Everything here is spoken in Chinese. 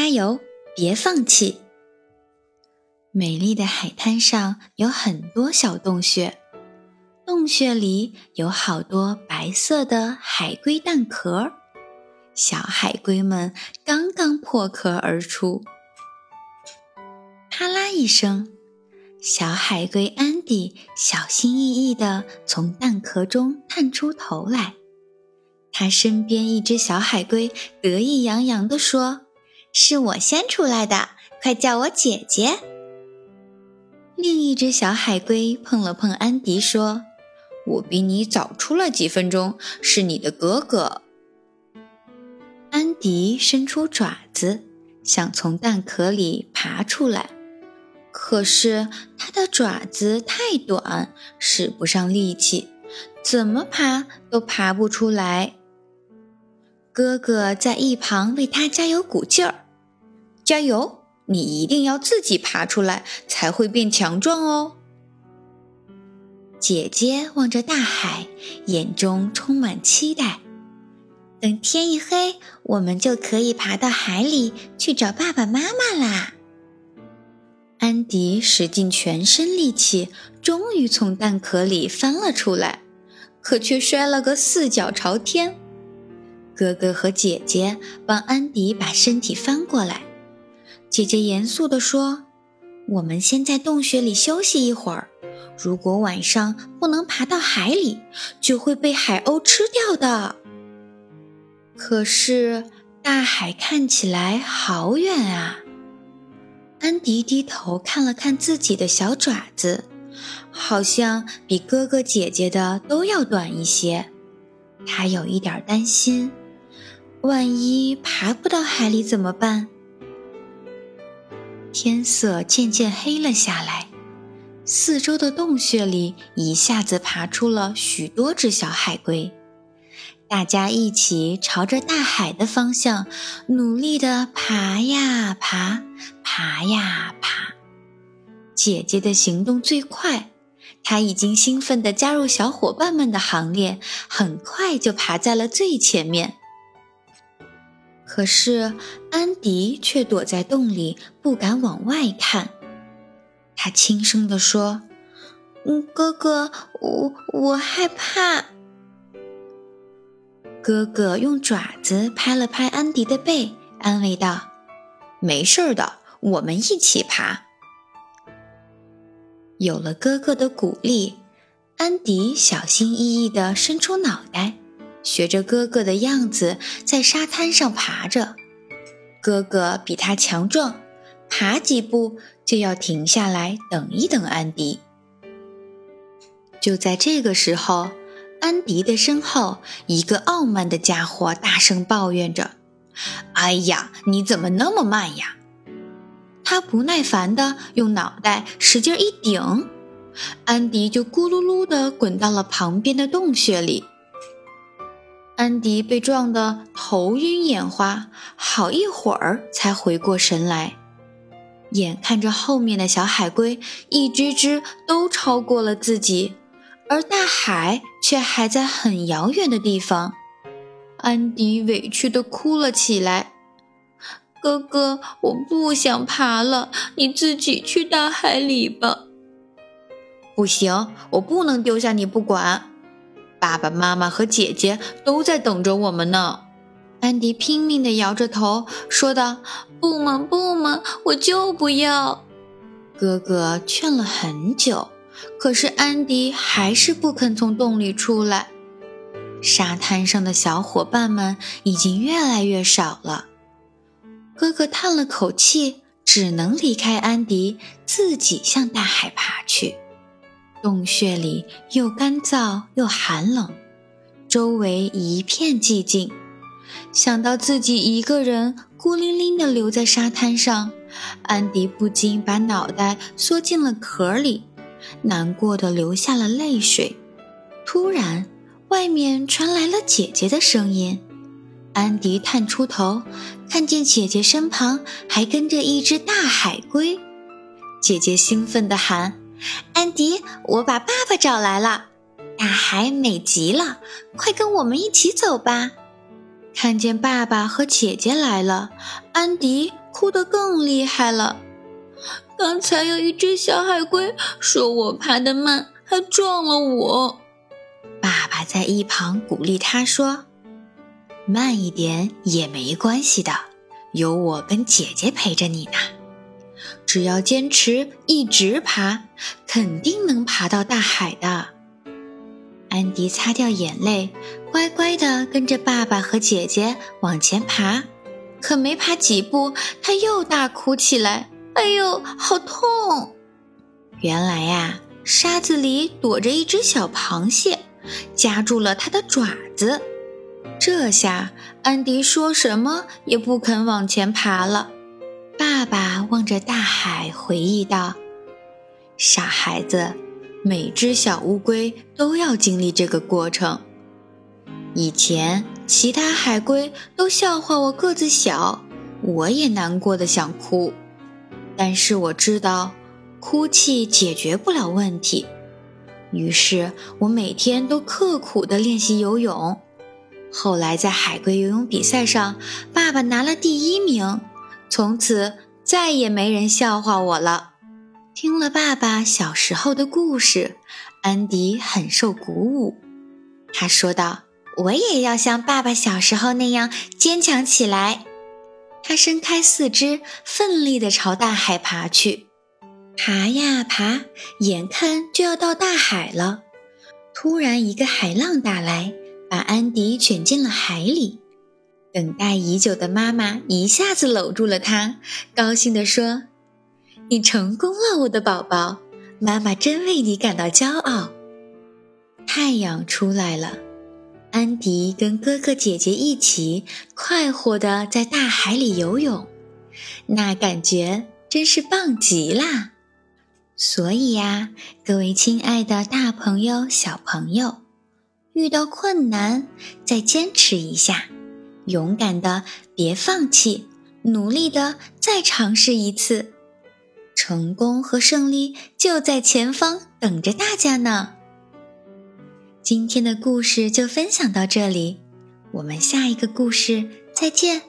加油，别放弃！美丽的海滩上有很多小洞穴，洞穴里有好多白色的海龟蛋壳，小海龟们刚刚破壳而出。啪啦一声，小海龟安迪小心翼翼地从蛋壳中探出头来。他身边一只小海龟得意洋洋地说：“是我先出来的，快叫我姐姐。”另一只小海龟碰了碰安迪，说：“我比你早出来几分钟，是你的哥哥。”安迪伸出爪子，想从蛋壳里爬出来，可是他的爪子太短，使不上力气，怎么爬都爬不出来。哥哥在一旁为他加油鼓劲儿，加油！你一定要自己爬出来，才会变强壮哦。姐姐望着大海，眼中充满期待。等天一黑，我们就可以爬到海里去找爸爸妈妈啦。安迪使尽全身力气，终于从蛋壳里翻了出来，可却摔了个四脚朝天。哥哥和姐姐帮安迪把身体翻过来。姐姐严肃地说：“我们先在洞穴里休息一会儿。如果晚上不能爬到海里，就会被海鸥吃掉的。”可是大海看起来好远啊！安迪低头看了看自己的小爪子，好像比哥哥姐姐的都要短一些。他有一点担心。万一爬不到海里怎么办？天色渐渐黑了下来，四周的洞穴里一下子爬出了许多只小海龟，大家一起朝着大海的方向努力地爬呀爬，爬呀爬。姐姐的行动最快，她已经兴奋地加入小伙伴们的行列，很快就爬在了最前面。可是安迪却躲在洞里，不敢往外看。他轻声地说：“嗯，哥哥，我我害怕。”哥哥用爪子拍了拍安迪的背，安慰道：“没事的，我们一起爬。”有了哥哥的鼓励，安迪小心翼翼地伸出脑袋。学着哥哥的样子，在沙滩上爬着。哥哥比他强壮，爬几步就要停下来等一等安迪。就在这个时候，安迪的身后，一个傲慢的家伙大声抱怨着：“哎呀，你怎么那么慢呀？”他不耐烦地用脑袋使劲一顶，安迪就咕噜噜地滚到了旁边的洞穴里。安迪被撞得头晕眼花，好一会儿才回过神来。眼看着后面的小海龟一只只都超过了自己，而大海却还在很遥远的地方，安迪委屈地哭了起来：“哥哥，我不想爬了，你自己去大海里吧。”“不行，我不能丢下你不管。”爸爸妈妈和姐姐都在等着我们呢，安迪拼命地摇着头说道：“不嘛不嘛，我就不要。”哥哥劝了很久，可是安迪还是不肯从洞里出来。沙滩上的小伙伴们已经越来越少了，哥哥叹了口气，只能离开安迪，自己向大海爬去。洞穴里又干燥又寒冷，周围一片寂静。想到自己一个人孤零零地留在沙滩上，安迪不禁把脑袋缩进了壳里，难过的流下了泪水。突然，外面传来了姐姐的声音。安迪探出头，看见姐姐身旁还跟着一只大海龟。姐姐兴奋地喊。安迪，我把爸爸找来了，大海美极了，快跟我们一起走吧！看见爸爸和姐姐来了，安迪哭得更厉害了。刚才有一只小海龟说我爬得慢，还撞了我。爸爸在一旁鼓励他说：“慢一点也没关系的，有我跟姐姐陪着你呢。只要坚持一直爬，肯定能爬到大海的。”安迪擦掉眼泪，乖乖地跟着爸爸和姐姐往前爬。可没爬几步，他又大哭起来。哎呦，好痛！原来呀，沙子里躲着一只小螃蟹，夹住了他的爪子。这下安迪说什么也不肯往前爬了。爸爸望着大海，回忆道：“傻孩子，每只小乌龟都要经历这个过程。以前其他海龟都笑话我个子小，我也难过的想哭。”但是我知道，哭泣解决不了问题。于是我每天都刻苦地练习游泳。后来在海龟游泳比赛上，爸爸拿了第一名。从此再也没人笑话我了。听了爸爸小时候的故事，安迪很受鼓舞。他说道：“我也要像爸爸小时候那样坚强起来。”他伸开四肢，奋力地朝大海爬去，爬呀爬，眼看就要到大海了。突然，一个海浪打来，把安迪卷进了海里。等待已久的妈妈一下子搂住了他，高兴地说：“你成功了，我的宝宝，妈妈真为你感到骄傲。”太阳出来了。安迪跟哥哥姐姐一起快活地在大海里游泳，那感觉真是棒极啦！所以呀，各位亲爱的大朋友、小朋友，遇到困难再坚持一下，勇敢的别放弃，努力的再尝试一次，成功和胜利就在前方等着大家呢！今天的故事就分享到这里，我们下一个故事再见。